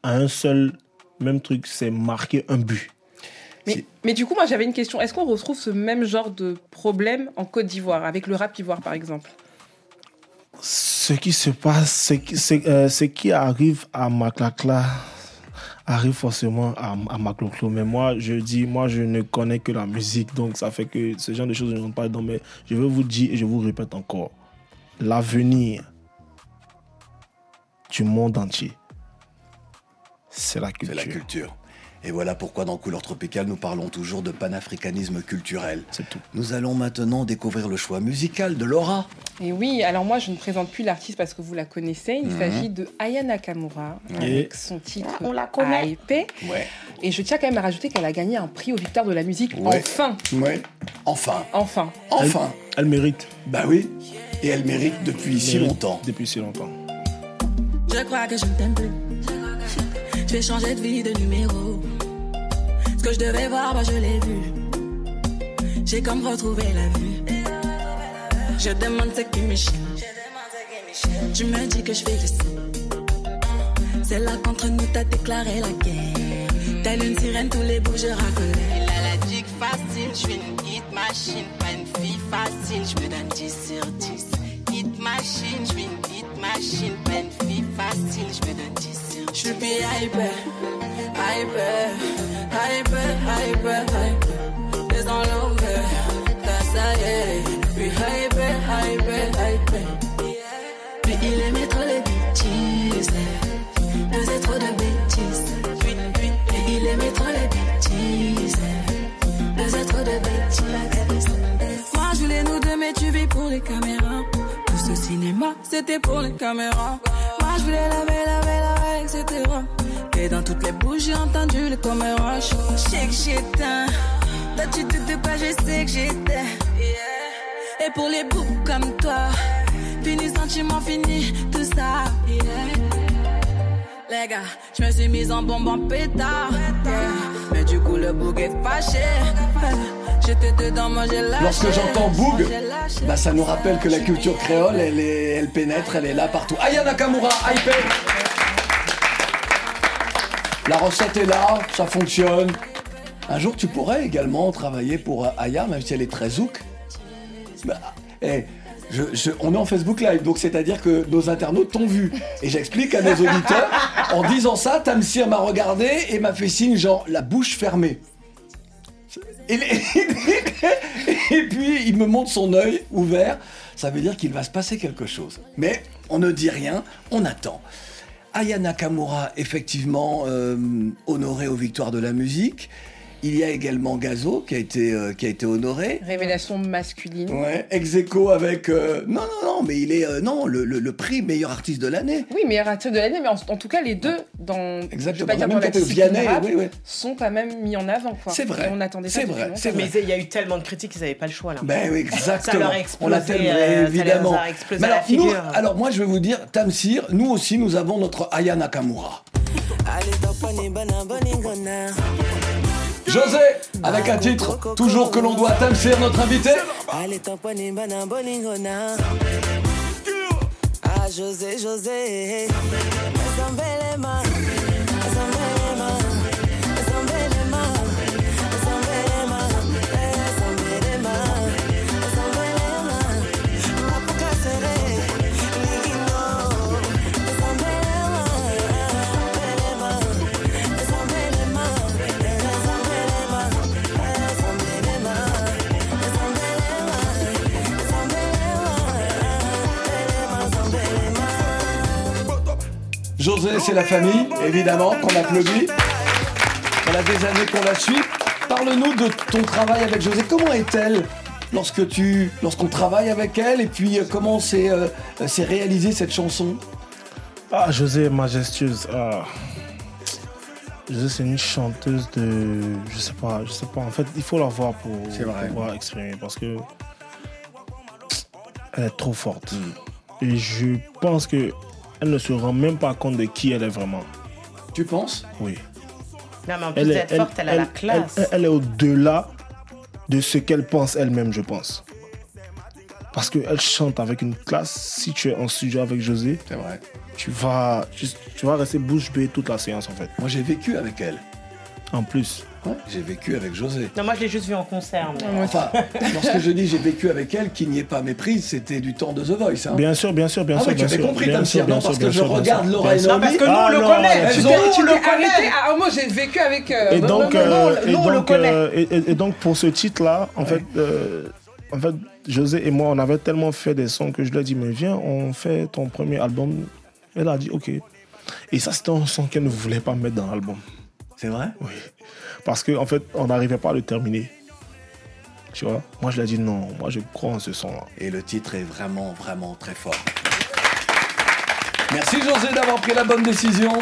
à un seul même truc, c'est marquer un but. Mais, mais du coup, moi, j'avais une question. Est-ce qu'on retrouve ce même genre de problème en Côte d'Ivoire, avec le rap ivoire, par exemple? Ce qui se passe, ce qui, c'est, euh, ce qui arrive à Maklakla arrive forcément à, à Makloklo. Mais moi, je dis, moi, je ne connais que la musique, donc ça fait que ce genre de choses ne rentrent pas dedans. Mais je veux vous dire et je vous répète encore, l'avenir du monde entier, c'est la C'est culture. la culture. Et voilà pourquoi dans Couleur Tropicale, nous parlons toujours de panafricanisme culturel. C'est tout. Nous allons maintenant découvrir le choix musical de Laura. Et oui, alors moi, je ne présente plus l'artiste parce que vous la connaissez. Il Mhm. s'agit de Aya Nakamura, avec son titre On la connaît. Ouais. Et je tiens quand même à rajouter qu'elle a gagné un prix aux victoires de la musique. Ouais. Enfin Ouais. Enfin. Enfin Enfin. Elle mérite. Bah oui. Et elle mérite depuis si Mérite longtemps. Depuis si longtemps. Je crois que je ne t'aime plus. Je vais changer de vie, de numéro. Ce que je devais voir, bah je l'ai vu. J'ai comme retrouvé la vue. Je demande ce qui me. Tu me dis que je fais le C'est là qu'entre nous t'as déclaré la guerre. Telle une sirène, tous les bouts je. Il a la dick facile, je suis une hit machine, pas une fille facile, je me donne 10 sur 10. Hit machine, je suis une hit machine, pas une fille facile, je me donne 10 sur 10. Je suis hyper, hyper, hyper, hyper, hyper. Les enlevés, t'as ça y est. Puis hyper, hyper, hyper. Puis il aimait trop les bêtises. Faisait trop de bêtises. Puis il aimait trop les bêtises. Faisait trop de bêtises. Moi je voulais nous deux, mais tu vis pour les caméras. Tout ce cinéma, c'était pour les caméras. Moi je voulais laver, laver, laver, etc. Et dans toutes les bouches, j'ai entendu le caméra. Je sais que j'éteins. Toi, tu te pas, je sais que j'étais. Et pour les boucs comme toi, fini sentiment, fini tout ça. Les gars, je me suis mise en bombe en pétard. Yeah. Mais du coup, le bouc est fâché. Lorsque j'entends Boog, bah ça nous rappelle que la culture créole, elle, est, elle pénètre, elle est là partout. Aya Nakamura, hyper La recette est là, ça fonctionne. Un jour, tu pourrais également travailler pour euh, Aya, même si elle est très zouk. Bah, eh, je- je- on est en Facebook Live, donc c'est-à-dire que nos internautes t'ont vu. Et j'explique à nos auditeurs, en disant ça, Tamsir m'a regardé et m'a fait signe genre la bouche fermée. <laughs> Et, puis il me montre son œil ouvert, ça veut dire qu'il va se passer quelque chose. Mais on ne dit rien, on attend. Aya Nakamura, effectivement, euh, honorée aux victoires de la musique. Il y a également Gazo qui a été, euh, qui a été honoré. Révélation masculine. Ouais, ex aequo avec. euh, non, non, non, mais il est. euh, non, le, le- le prix meilleur artiste de l'année. Oui, meilleur artiste de l'année, mais en, en tout cas, les deux, dans, je vais Exactement, pas la dire dans Vianney, rap, oui, oui. sont quand même mis en avant. quoi. C'est vrai, Et On attendait ça c'est vrai, c'est Mais il y a eu tellement de critiques qu'ils n'avaient pas le choix là. Ben oui, exactement. Ça leur a On explosé, l'a tellement- euh, évidemment. Ça leur a explosé Mais à la alors, nous- alors moi, je vais vous dire, Tamsir, nous aussi, nous avons notre Aya Nakamura. José, avec un titre, toujours que l'on doit à Tamsir, notre invité. Ah, José. José, c'est la famille, évidemment, qu'on applaudit. Voilà des années qu'on la suit. Parle-nous de ton travail avec José. Comment est-elle lorsque tu, lorsqu'on travaille avec elle et puis euh, comment s'est euh, s'est réalisée cette chanson? Ah, José est majestueuse. Ah. José, c'est une chanteuse de. Je sais pas, je sais pas. En fait, il faut la voir pour pouvoir exprimer parce que. Elle est trop forte. Mm. Et je pense que elle ne se rend même pas compte de qui elle est vraiment. Tu penses? Oui. Non, mais en plus d'être forte, elle a la classe. elle- elle est au-delà de ce qu'elle pense elle-même, je pense. Parce qu'elle chante avec une classe. Si tu es en studio avec José, c'est vrai. Tu vas, tu, tu vas rester bouche bée toute la séance en fait. Moi j'ai vécu avec elle. En plus. Ouais, j'ai vécu avec José. Non, moi je l'ai juste vu en concert. mais- Enfin, lorsque je dis j'ai vécu avec elle, qu'il n'y ait pas méprise, c'était du temps de The Voice. hein. Bien sûr, bien sûr, bien ah sûr. oui, tu bien avais sûr, compris, bien sûr, bien non, sûr, parce que bien je sûr, regarde Laura et. Nomi. Parce que nous, Ah, on le non, connaît. elles Tu ont- t'es- tu le. Ah, moi, j'ai vécu avec. euh, Et non, donc, non, non, euh, non, on le connaît. euh, et, donc pour ce titre-là, en fait, en fait, José et moi, on avait tellement fait des sons que je lui ai dit, mais viens, on fait ton premier album. Elle a dit, ok. Et ça, c'était un son qu'elle ne voulait pas mettre dans l'album. C'est vrai? Oui. Parce qu'en en fait, on n'arrivait pas à le terminer. Tu vois? Moi, je lui ai dit, non, moi, je crois en ce son-là. Et le titre est vraiment, vraiment très fort. Merci José d'avoir pris la bonne décision.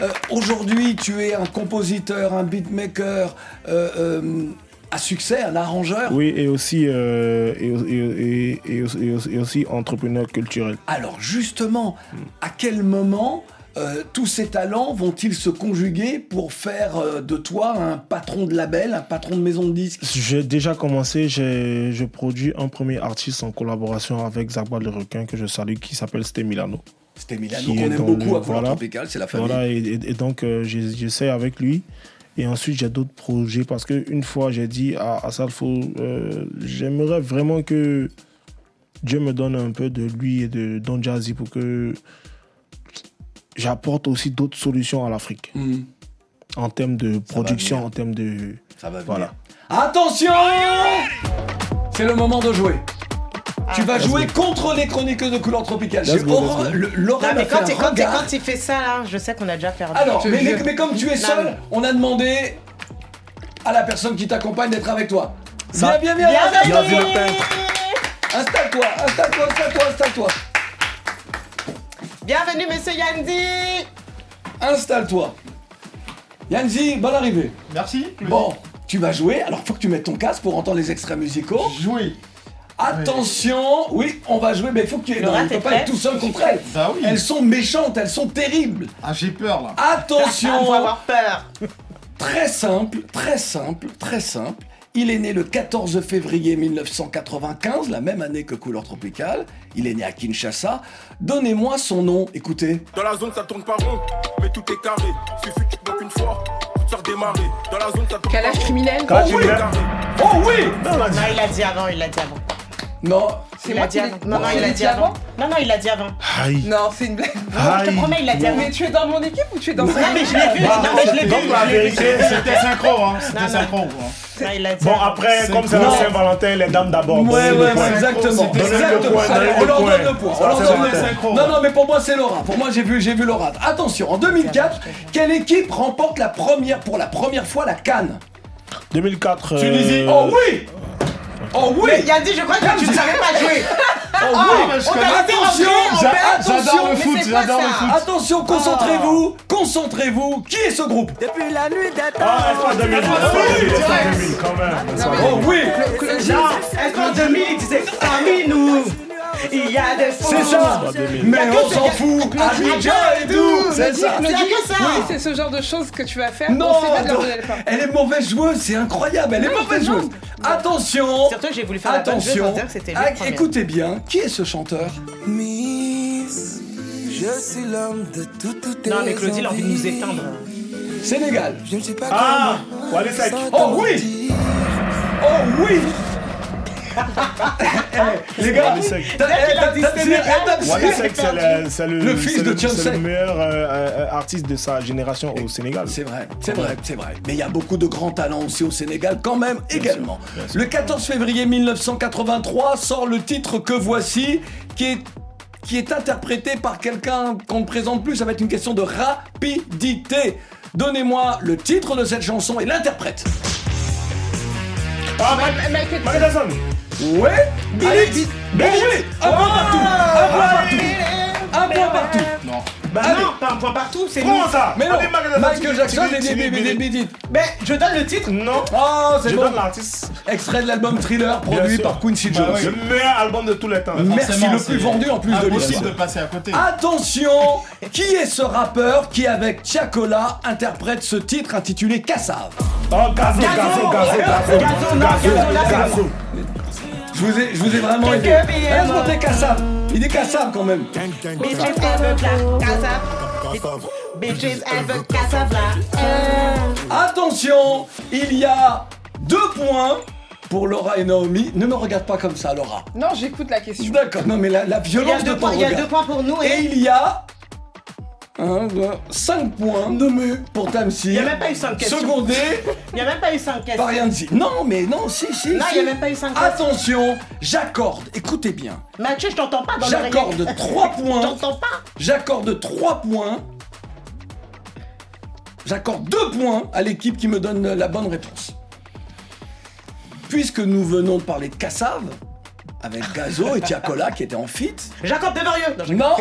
Euh, Aujourd'hui, tu es un compositeur, un beatmaker euh, euh, à succès, un arrangeur. Oui, et aussi, et, et- et- et aussi- et aussi- et aussi entrepreneur culturel. Alors justement, à quel moment euh, tous ces talents vont-ils se conjuguer pour faire euh, de toi un patron de label, un patron de maison de disques? J'ai déjà commencé, j'ai je produis un premier artiste en collaboration avec Zagba le requin que je salue qui s'appelle Sté Milano. C'était Milano Qui qu'on aime beaucoup le- à Couleur Tropicale, c'est la famille. Voilà, et, et- et donc euh, j'essaie avec lui. Et ensuite, j'ai d'autres projets parce qu'une fois, j'ai dit à, à Salfo, j'aimerais vraiment que Dieu me donne un peu de lui et de Don Jazzy pour que j'apporte aussi d'autres solutions à l'Afrique. En termes de production, en termes de. Ça va venir. Voilà. Attention C'est le moment de jouer. tu vas Ah. jouer contre les chroniqueuses de couleur tropicale. J'ai horreur- Laura mais fait quand, un il- quand, il- regard. quand il fait ça, là, je sais qu'on a déjà perdu. Alors, mais, mais- comme tu es Non, seul, mais- on a demandé à la personne qui t'accompagne d'être avec toi. Ça- Viens, viens, viens, Bienvenue. installe-toi. Installe-toi, installe-toi, installe-toi, installe-toi. Bienvenue, monsieur Yandy Installe-toi. Yanzi, bonne arrivée. Merci. Bon, tu vas jouer, alors faut que tu mettes ton casque pour entendre les extraits musicaux. Jouer. Attention, oui, on va jouer, mais il faut que tu... Laura, non, il t'es peut pas être tout seul contre elles. Bah oui. Elles sont méchantes, elles sont terribles. Ah, j'ai peur là. <laughs> Attention Faut avoir peur. Très simple, très simple, très simple. Il est né le 14 février 1995, la même année que Couleur Tropicale. Il est né à Kinshasa. Donnez-moi son nom, écoutez. Dans la zone, ça tourne pas rond, mais tout est carré. Suffit que tu bloques une fois, pour te faire démarrer. Dans la zone, ça tourne Calage pas criminel. Calage criminel. Oh oui Non, a dit- Non, il a dit avant, il a dit avant. Non, moi qui l'ai- avant. Non, non, il a l'ai dit avant. Non, non, il a dit avant. Aïe. Non, c'est une blague. Non, je te promets, il a dit avant. Mais tu es dans mon équipe ou tu es dans Non, son mais je l'ai vu. Non, mais je l'ai vu. donc, la je l'ai vu. vérité, C'était synchro, hein. C'était synchro. dit Bon, après, C'est comme c'est la Saint-Valentin, les dames d'abord. Ouais, ouais, exactement. Exactement. point, Allez, donnez on le leur donne le point. On leur c'est donne le point. Non, non, mais pour moi, c'est Laura. Pour moi, j'ai vu, j'ai vu Laura. Attention, en 2004, quelle équipe remporte la première, pour la première fois la Cannes? 2004. euh, Tunisie. Oh oui Oh oui Mais Yandy, je crois que tu ne savais pas jouer. <laughs> Oh Oh, oui, mais je connais attention, pas. j'a- Attention, attention, mais c'est quoi ça Attention, concentrez-vous, concentrez-vous. Qui est ce groupe Depuis la nuit temps. Ah, Espoir 2000. Espoir 2000. Espoir 2000, quand même. Oh 2000. oui qu'en 2000, il disait parmi nous, il y a des C'est ça. Mais on s'en fout. Abidjan et tout. C'est ça. Il y a que ça. Oui, c'est ce genre de choses que tu vas faire. Non. Elle est mauvaise joueuse, c'est incroyable, elle est mauvaise joueuse. Attention. Surtout que j'ai voulu faire Attention. Ah. Écoutez bien, qui est ce chanteur Miss, je suis l'homme de toutes tes Non, mais Claudie, il a envie de nous éteindre. Sénégal. Je ne suis pas Ah. Oh oui. Oh oui Les gars, eh, Wally Seck, c'est le, fils de c'est le meilleur euh, euh, artiste de sa génération au Sénégal. C'est vrai, c'est vrai, c'est vrai. Mais il y a beaucoup de grands talents aussi au Sénégal quand même également. Le 14 février 1983 sort le titre que voici qui est qui est interprété par quelqu'un qu'on ne présente plus, ça va être une question de rapidité. Donnez-moi le titre de cette chanson et l'interprète. Ah, Michael Jackson. Ouais Bon, oui Un point partout Un point partout Un point partout Non. Bah Allez. non, pas un point partout, c'est. Prends ça. Mais non Michael Jackson et des Mais je donne le titre. Non. Oh, c'est Je bon donne l'artiste. Extrait de l'album Thriller Bien produit par Quincy Bah Jones. oui. Le meilleur album de tous les temps. Merci, le plus vendu en plus de Impossible l'histoire. de passer à côté. Attention Qui est ce rappeur qui, avec Tiakola, interprète ce titre intitulé Cassave Oh, Gazo, Gazo, Gazo, Gazo. Gazo, Gazo, c'est Gazo. Je vous, ai, je vous ai vraiment aidé. monter Cassave Il est Cassave quand même Bitches, elle veut la cassave. Bitches, elle veut cassave là. Euh. Attention Il y a deux points pour Laura et Naomi. Ne me regarde pas comme ça, Laura. Non, j'écoute la question. D'accord, non mais la, la Il y a violence de deux ton points, il y a regard. deux points pour nous Et et il y a... 1, 2, 5 points nommés pour Tamsir. il n'y a même pas eu cinq questions. Secondé <laughs> Il n'y a même pas eu cinq questions. par Yanzi. Non, mais non, si, si. Non, si. il n'y a même pas eu cinq questions. Attention, j'accorde, écoutez bien, Mathieu, je t'entends pas dans j'accorde <laughs> 3 Je points. t'entends pas? J'accorde 3 points. J'accorde 2 points à l'équipe qui me donne la bonne réponse. Puisque nous venons de parler de Cassave, avec Gazo et Tiakola qui étaient en fit. Jacob Deverieux. Non, je- Non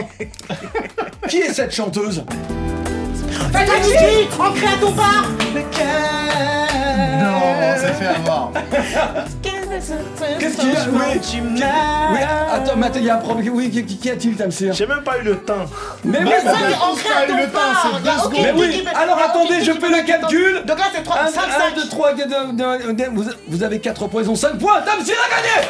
Qui est cette chanteuse? Faites la musique Ancré à ton pas Le cœur Non, on s'est fait avoir. Qu'est-ce qu'il y a? Oui, Tu oui, attends, mais attends, il y a un problème. Oui, qui, qui- qui a-t-il, Tamsir J'ai même pas eu le temps. Mais oui, Mais ça, c'est ancré à pas eu ton le temps, pas c'est deux Il y a aucune Mais oui, équipe- alors il y a attendez, je équipe fais le qui calcul. Donc là, c'est 3, 5, 5. 1, 2, 3, vous, avez 4 points, ils ont 5 points. Tamsir a gagné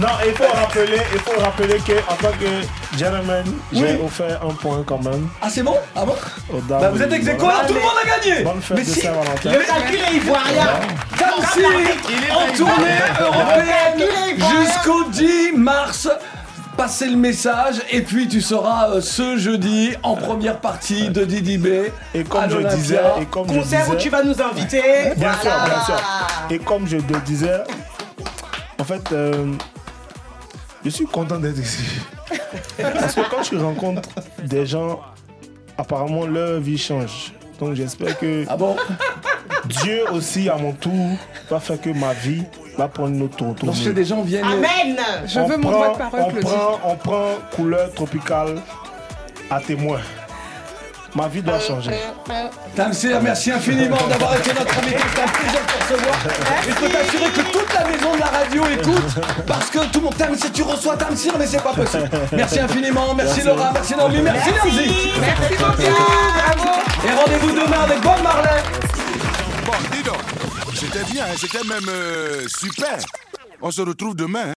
Non, il faut rappeler, il faut rappeler que en tant que gentleman, j'ai offert un point quand même Ah, c'est bon? Ah bon? Aux dames. Bah, vous êtes ex alors tout le monde a gagné Bonne fête Mais de si Saint-Valentin. Le calcul est ivoirien. Tamsir en tournée européenne jusqu'au 10 mars. Passez le message et puis tu seras euh, ce jeudi en première partie de Didi B. Et comme à je disais, et comme je Concert où tu vas nous inviter. Bien sûr, bien sûr. Et comme je le disais, en fait, euh, je suis content d'être ici. Parce que quand je rencontre des gens, apparemment leur vie change. Donc j'espère que Ah bon? Dieu aussi, à mon tour, va faire que ma vie va prendre une autre tour. Lorsque des gens viennent. Amen. Je On veux mon droit de parole, on Claudie. prend, on prend couleur tropicale à témoin. Ma vie doit changer. Tamsir, merci infiniment d'avoir été notre invité. C'est un plaisir de te recevoir. Il faut t'assurer que toute la maison de la radio écoute parce que tout le monde Tamsir, tu reçois Tamsir, mais c'est pas possible. Merci infiniment. Merci, Merci. Laura. Merci Naomi. Merci, Nancy. Merci beaucoup. Bravo. Et rendez-vous demain avec Bob Marley. Bon, dis donc, c'était bien, hein, c'était même euh, super. On se retrouve demain. hein.